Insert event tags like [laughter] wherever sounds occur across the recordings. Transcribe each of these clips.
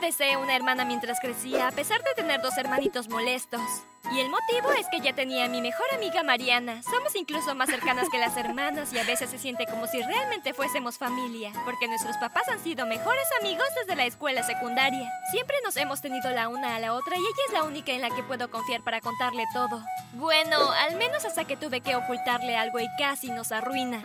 deseé una hermana mientras crecía, a pesar de tener dos hermanitos molestos. Y el motivo es que ya tenía mi mejor amiga Mariana. Somos incluso más cercanas que las hermanas y a veces se siente como si realmente fuésemos familia, porque nuestros papás han sido mejores amigos desde la escuela secundaria. Siempre nos hemos tenido la una a la otra y ella es la única en la que puedo confiar para contarle todo. Bueno, al menos hasta que tuve que ocultarle algo y casi nos arruina.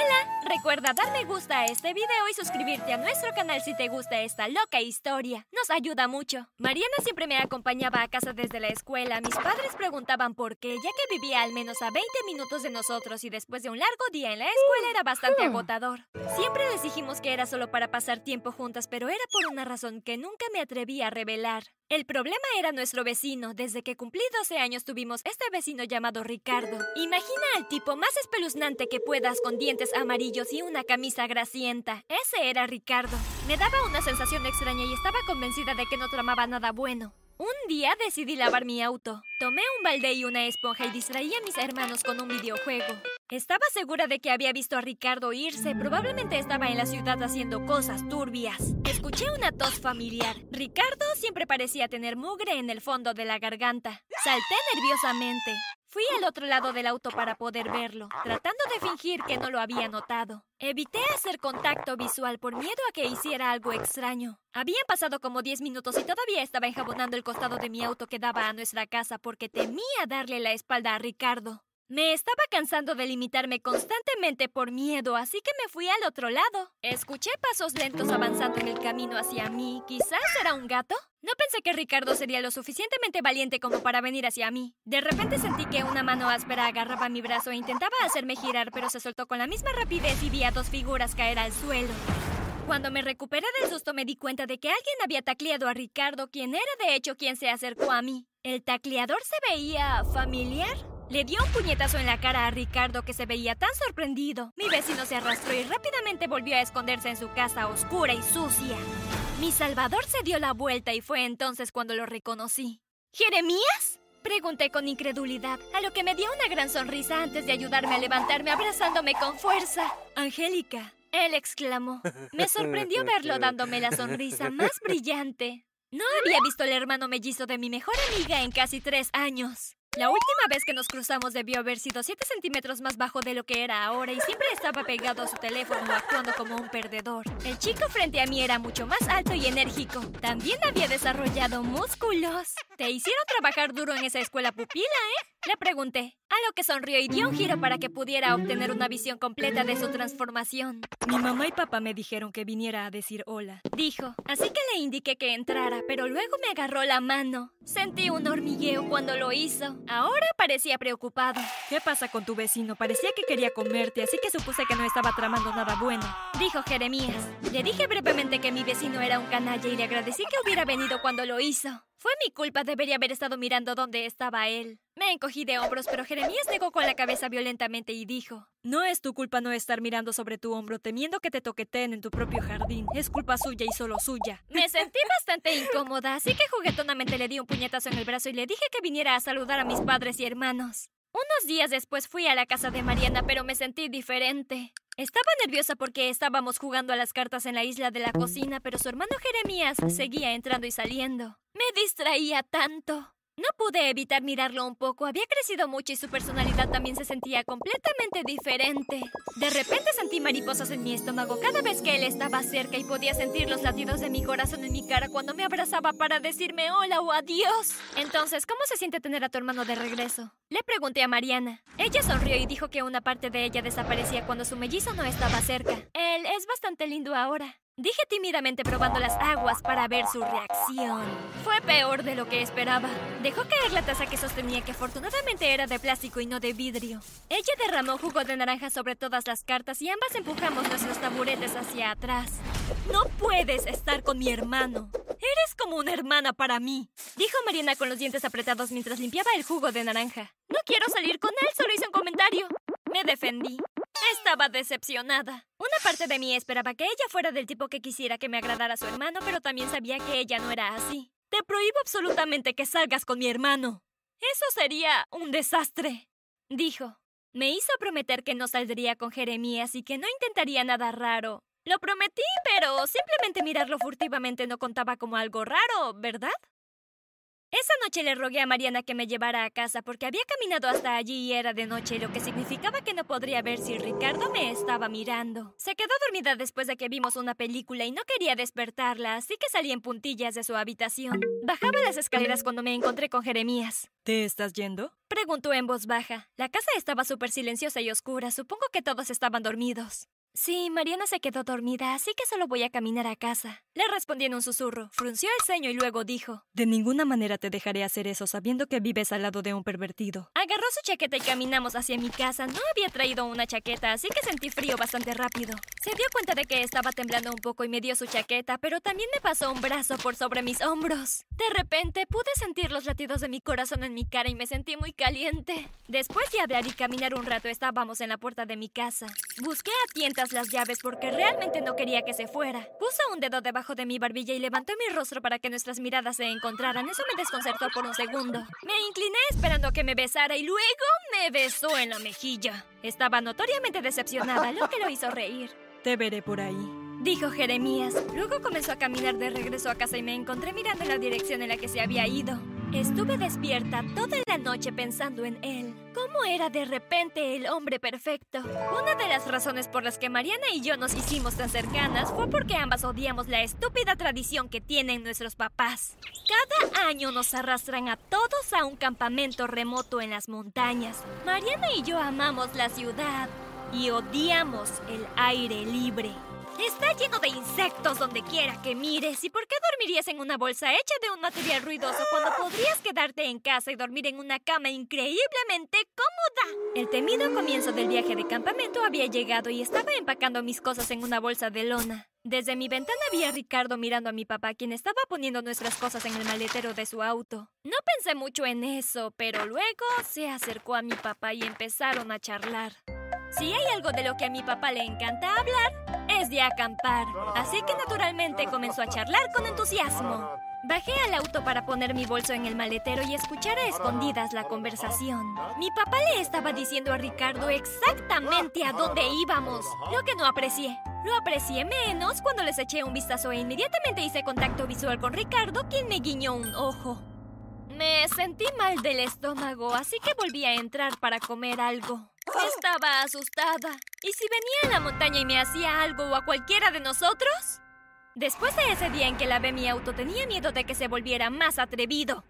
Hola, recuerda dar me gusta a este video y suscribirte a nuestro canal si te gusta esta loca historia. Nos ayuda mucho. Mariana siempre me acompañaba a casa desde la escuela. Mis padres preguntaban por qué, ya que vivía al menos a 20 minutos de nosotros y después de un largo día en la escuela era bastante agotador. Siempre les dijimos que era solo para pasar tiempo juntas, pero era por una razón que nunca me atreví a revelar. El problema era nuestro vecino. Desde que cumplí 12 años tuvimos este vecino llamado Ricardo. Imagina al tipo más espeluznante que puedas con dientes amarillos y una camisa grasienta. Ese era Ricardo. Me daba una sensación extraña y estaba convencida de que no tramaba nada bueno. Un día decidí lavar mi auto. Tomé un balde y una esponja y distraí a mis hermanos con un videojuego. Estaba segura de que había visto a Ricardo irse. Probablemente estaba en la ciudad haciendo cosas turbias. Escuché una tos familiar. Ricardo siempre parecía tener mugre en el fondo de la garganta. Salté nerviosamente. Fui al otro lado del auto para poder verlo, tratando de fingir que no lo había notado. Evité hacer contacto visual por miedo a que hiciera algo extraño. Habían pasado como 10 minutos y todavía estaba enjabonando el costado de mi auto que daba a nuestra casa porque temía darle la espalda a Ricardo. Me estaba cansando de limitarme constantemente por miedo, así que me fui al otro lado. Escuché pasos lentos avanzando en el camino hacia mí. ¿Quizás era un gato? No pensé que Ricardo sería lo suficientemente valiente como para venir hacia mí. De repente sentí que una mano áspera agarraba mi brazo e intentaba hacerme girar, pero se soltó con la misma rapidez y vi a dos figuras caer al suelo. Cuando me recuperé del susto me di cuenta de que alguien había tacleado a Ricardo, quien era de hecho quien se acercó a mí. ¿El tacleador se veía familiar? Le dio un puñetazo en la cara a Ricardo que se veía tan sorprendido. Mi vecino se arrastró y rápidamente volvió a esconderse en su casa oscura y sucia. Mi salvador se dio la vuelta y fue entonces cuando lo reconocí. ¿Jeremías? Pregunté con incredulidad, a lo que me dio una gran sonrisa antes de ayudarme a levantarme abrazándome con fuerza. Angélica, él exclamó. Me sorprendió verlo dándome la sonrisa más brillante. No había visto al hermano mellizo de mi mejor amiga en casi tres años. La última vez que nos cruzamos debió haber sido 7 centímetros más bajo de lo que era ahora y siempre estaba pegado a su teléfono actuando como un perdedor. El chico frente a mí era mucho más alto y enérgico. También había desarrollado músculos. Te hicieron trabajar duro en esa escuela pupila, ¿eh? Le pregunté, a lo que sonrió y dio un giro para que pudiera obtener una visión completa de su transformación. Mi mamá y papá me dijeron que viniera a decir hola. Dijo, así que le indiqué que entrara, pero luego me agarró la mano. Sentí un hormigueo cuando lo hizo. Ahora parecía preocupado. ¿Qué pasa con tu vecino? Parecía que quería comerte, así que supuse que no estaba tramando nada bueno. Dijo Jeremías. Le dije brevemente que mi vecino era un canalla y le agradecí que hubiera venido cuando lo hizo. Fue mi culpa, debería haber estado mirando dónde estaba él. Me encogí de hombros, pero Jeremías negó con la cabeza violentamente y dijo, No es tu culpa no estar mirando sobre tu hombro temiendo que te toqueteen en tu propio jardín. Es culpa suya y solo suya. Me sentí bastante incómoda, así que juguetonamente le di un puñetazo en el brazo y le dije que viniera a saludar a mis padres y hermanos. Unos días después fui a la casa de Mariana, pero me sentí diferente. Estaba nerviosa porque estábamos jugando a las cartas en la isla de la cocina, pero su hermano Jeremías seguía entrando y saliendo. Me distraía tanto. No pude evitar mirarlo un poco. Había crecido mucho y su personalidad también se sentía completamente diferente. De repente sentí mariposas en mi estómago cada vez que él estaba cerca y podía sentir los latidos de mi corazón en mi cara cuando me abrazaba para decirme hola o adiós. Entonces, ¿cómo se siente tener a tu hermano de regreso? Le pregunté a Mariana. Ella sonrió y dijo que una parte de ella desaparecía cuando su mellizo no estaba cerca. Él es bastante lindo ahora. Dije tímidamente probando las aguas para ver su reacción. Fue peor de lo que esperaba. Dejó caer la taza que sostenía que afortunadamente era de plástico y no de vidrio. Ella derramó jugo de naranja sobre todas las cartas y ambas empujamos nuestros taburetes hacia atrás. No puedes estar con mi hermano. Eres como una hermana para mí, dijo Mariana con los dientes apretados mientras limpiaba el jugo de naranja. No quiero salir con él, solo hice un comentario. Me defendí. Estaba decepcionada. Una parte de mí esperaba que ella fuera del tipo que quisiera que me agradara su hermano, pero también sabía que ella no era así. Te prohíbo absolutamente que salgas con mi hermano. Eso sería un desastre, dijo. Me hizo prometer que no saldría con Jeremías y que no intentaría nada raro. Lo prometí, pero simplemente mirarlo furtivamente no contaba como algo raro, ¿verdad? Esa noche le rogué a Mariana que me llevara a casa porque había caminado hasta allí y era de noche, lo que significaba que no podría ver si Ricardo me estaba mirando. Se quedó dormida después de que vimos una película y no quería despertarla, así que salí en puntillas de su habitación. Bajaba las escaleras cuando me encontré con Jeremías. ¿Te estás yendo? Preguntó en voz baja. La casa estaba súper silenciosa y oscura, supongo que todos estaban dormidos. Sí, Mariana se quedó dormida, así que solo voy a caminar a casa. Le respondí en un susurro, frunció el ceño y luego dijo: De ninguna manera te dejaré hacer eso sabiendo que vives al lado de un pervertido. Agarró su chaqueta y caminamos hacia mi casa. No había traído una chaqueta, así que sentí frío bastante rápido. Se dio cuenta de que estaba temblando un poco y me dio su chaqueta, pero también me pasó un brazo por sobre mis hombros. De repente pude sentir los latidos de mi corazón en mi cara y me sentí muy caliente. Después de hablar y caminar un rato, estábamos en la puerta de mi casa. Busqué a tientas las llaves porque realmente no quería que se fuera. Puso un dedo debajo de mi barbilla y levantó mi rostro para que nuestras miradas se encontraran. Eso me desconcertó por un segundo. Me incliné esperando que me besara y luego me besó en la mejilla. Estaba notoriamente decepcionada, lo que lo hizo reír. Te veré por ahí. Dijo Jeremías. Luego comenzó a caminar de regreso a casa y me encontré mirando la dirección en la que se había ido. Estuve despierta toda la noche pensando en él. ¿Cómo era de repente el hombre perfecto? Una de las razones por las que Mariana y yo nos hicimos tan cercanas fue porque ambas odiamos la estúpida tradición que tienen nuestros papás. Cada año nos arrastran a todos a un campamento remoto en las montañas. Mariana y yo amamos la ciudad y odiamos el aire libre. Está lleno de insectos donde quiera que mires. ¿Y por qué dormirías en una bolsa hecha de un material ruidoso cuando podrías quedarte en casa y dormir en una cama increíblemente cómoda? El temido comienzo del viaje de campamento había llegado y estaba empacando mis cosas en una bolsa de lona. Desde mi ventana vi a Ricardo mirando a mi papá, quien estaba poniendo nuestras cosas en el maletero de su auto. No pensé mucho en eso, pero luego se acercó a mi papá y empezaron a charlar. Si hay algo de lo que a mi papá le encanta hablar, de acampar. Así que naturalmente comenzó a charlar con entusiasmo. Bajé al auto para poner mi bolso en el maletero y escuchar a escondidas la conversación. Mi papá le estaba diciendo a Ricardo exactamente a dónde íbamos, lo que no aprecié. Lo aprecié menos cuando les eché un vistazo e inmediatamente hice contacto visual con Ricardo, quien me guiñó un ojo. Me sentí mal del estómago, así que volví a entrar para comer algo. [laughs] Estaba asustada. ¿Y si venía a la montaña y me hacía algo o a cualquiera de nosotros? Después de ese día en que lavé mi auto, tenía miedo de que se volviera más atrevido.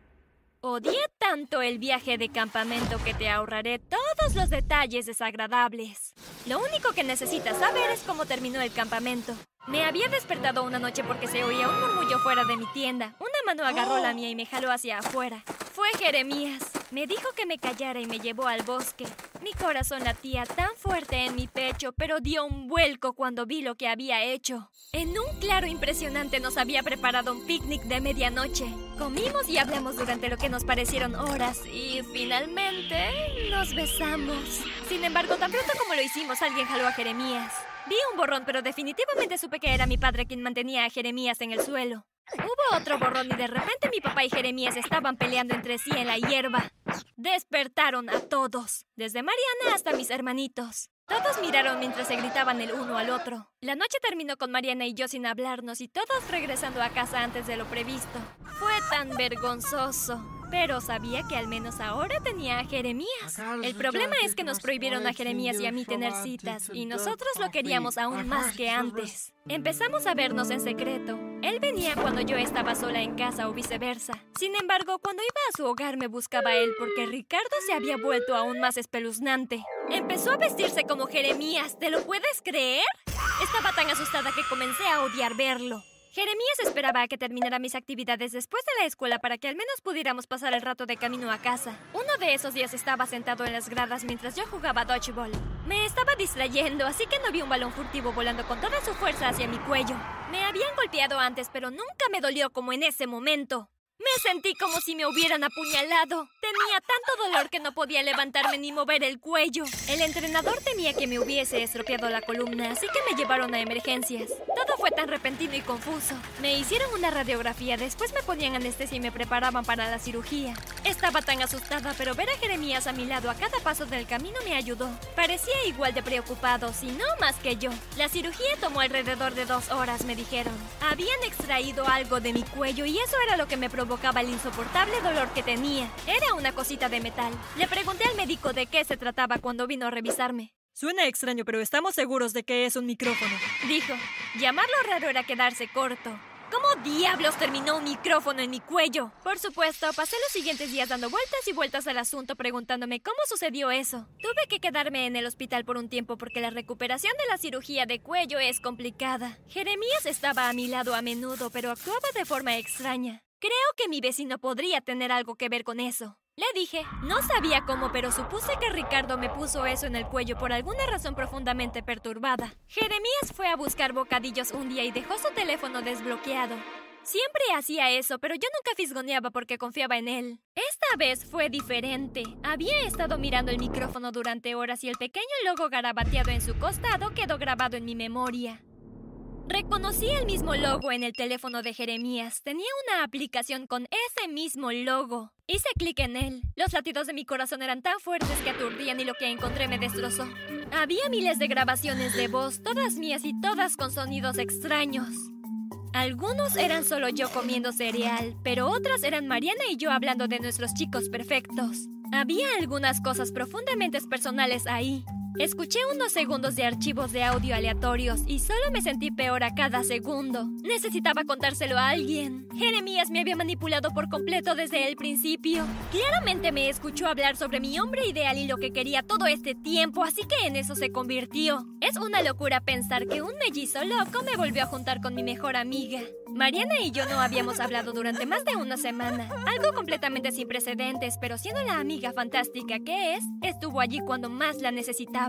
Odié tanto el viaje de campamento que te ahorraré todos los detalles desagradables. Lo único que necesitas saber es cómo terminó el campamento. Me había despertado una noche porque se oía un murmullo fuera de mi tienda. Mano agarró la [gasps] mía y me jaló hacia afuera. Fue Jeremías. Me dijo que me callara y me llevó al bosque. Mi corazón latía tan fuerte en mi pecho, pero dio un vuelco cuando vi lo que había hecho. En un claro impresionante nos había preparado un picnic de medianoche. Comimos y hablamos durante lo que nos parecieron horas y finalmente nos besamos. Sin embargo, tan pronto como lo hicimos, alguien jaló a Jeremías. Vi un borrón, pero definitivamente supe que era mi padre quien mantenía a Jeremías en el suelo. Hubo otro borrón y de repente mi papá y Jeremías estaban peleando entre sí en la hierba. Despertaron a todos, desde Mariana hasta mis hermanitos. Todos miraron mientras se gritaban el uno al otro. La noche terminó con Mariana y yo sin hablarnos y todos regresando a casa antes de lo previsto. Fue tan vergonzoso. Pero sabía que al menos ahora tenía a Jeremías. El problema es que nos prohibieron a Jeremías y a mí tener citas, y nosotros lo queríamos aún más que antes. Empezamos a vernos en secreto. Él venía cuando yo estaba sola en casa o viceversa. Sin embargo, cuando iba a su hogar me buscaba él porque Ricardo se había vuelto aún más espeluznante. Empezó a vestirse como Jeremías, ¿te lo puedes creer? Estaba tan asustada que comencé a odiar verlo. Jeremías esperaba a que terminara mis actividades después de la escuela para que al menos pudiéramos pasar el rato de camino a casa. Uno de esos días estaba sentado en las gradas mientras yo jugaba dodgeball. Me estaba distrayendo, así que no vi un balón furtivo volando con toda su fuerza hacia mi cuello. Me habían golpeado antes, pero nunca me dolió como en ese momento. Me sentí como si me hubieran apuñalado. Te Tenía tanto dolor que no podía levantarme ni mover el cuello. El entrenador temía que me hubiese estropeado la columna, así que me llevaron a emergencias. Todo fue tan repentino y confuso. Me hicieron una radiografía, después me ponían anestesia y me preparaban para la cirugía. Estaba tan asustada, pero ver a Jeremías a mi lado a cada paso del camino me ayudó. Parecía igual de preocupado, si no más que yo. La cirugía tomó alrededor de dos horas, me dijeron. Habían extraído algo de mi cuello y eso era lo que me provocaba el insoportable dolor que tenía. Era una cosita de metal. Le pregunté al médico de qué se trataba cuando vino a revisarme. Suena extraño, pero estamos seguros de que es un micrófono. Dijo, llamarlo raro era quedarse corto. ¿Cómo diablos terminó un micrófono en mi cuello? Por supuesto, pasé los siguientes días dando vueltas y vueltas al asunto preguntándome cómo sucedió eso. Tuve que quedarme en el hospital por un tiempo porque la recuperación de la cirugía de cuello es complicada. Jeremías estaba a mi lado a menudo, pero actuaba de forma extraña. Creo que mi vecino podría tener algo que ver con eso. Le dije, no sabía cómo, pero supuse que Ricardo me puso eso en el cuello por alguna razón profundamente perturbada. Jeremías fue a buscar bocadillos un día y dejó su teléfono desbloqueado. Siempre hacía eso, pero yo nunca fisgoneaba porque confiaba en él. Esta vez fue diferente. Había estado mirando el micrófono durante horas y el pequeño logo garabateado en su costado quedó grabado en mi memoria. Reconocí el mismo logo en el teléfono de Jeremías. Tenía una aplicación con ese mismo logo. Hice clic en él. Los latidos de mi corazón eran tan fuertes que aturdían y lo que encontré me destrozó. Había miles de grabaciones de voz, todas mías y todas con sonidos extraños. Algunos eran solo yo comiendo cereal, pero otras eran Mariana y yo hablando de nuestros chicos perfectos. Había algunas cosas profundamente personales ahí. Escuché unos segundos de archivos de audio aleatorios y solo me sentí peor a cada segundo. Necesitaba contárselo a alguien. Jeremías me había manipulado por completo desde el principio. Claramente me escuchó hablar sobre mi hombre ideal y lo que quería todo este tiempo, así que en eso se convirtió. Es una locura pensar que un mellizo loco me volvió a juntar con mi mejor amiga. Mariana y yo no habíamos hablado durante más de una semana. Algo completamente sin precedentes, pero siendo la amiga fantástica que es, estuvo allí cuando más la necesitaba.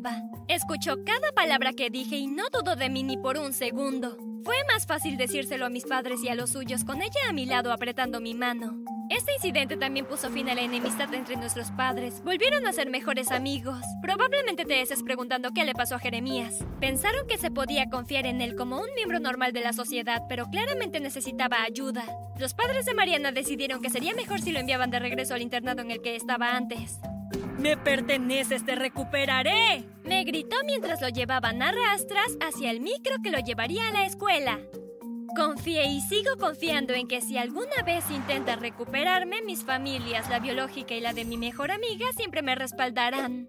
Escuchó cada palabra que dije y no dudó de mí ni por un segundo. Fue más fácil decírselo a mis padres y a los suyos con ella a mi lado apretando mi mano. Este incidente también puso fin a la enemistad entre nuestros padres. Volvieron a ser mejores amigos. Probablemente te estés preguntando qué le pasó a Jeremías. Pensaron que se podía confiar en él como un miembro normal de la sociedad, pero claramente necesitaba ayuda. Los padres de Mariana decidieron que sería mejor si lo enviaban de regreso al internado en el que estaba antes. Me perteneces, te recuperaré. Me gritó mientras lo llevaban a rastras hacia el micro que lo llevaría a la escuela. Confié y sigo confiando en que si alguna vez intenta recuperarme, mis familias, la biológica y la de mi mejor amiga, siempre me respaldarán.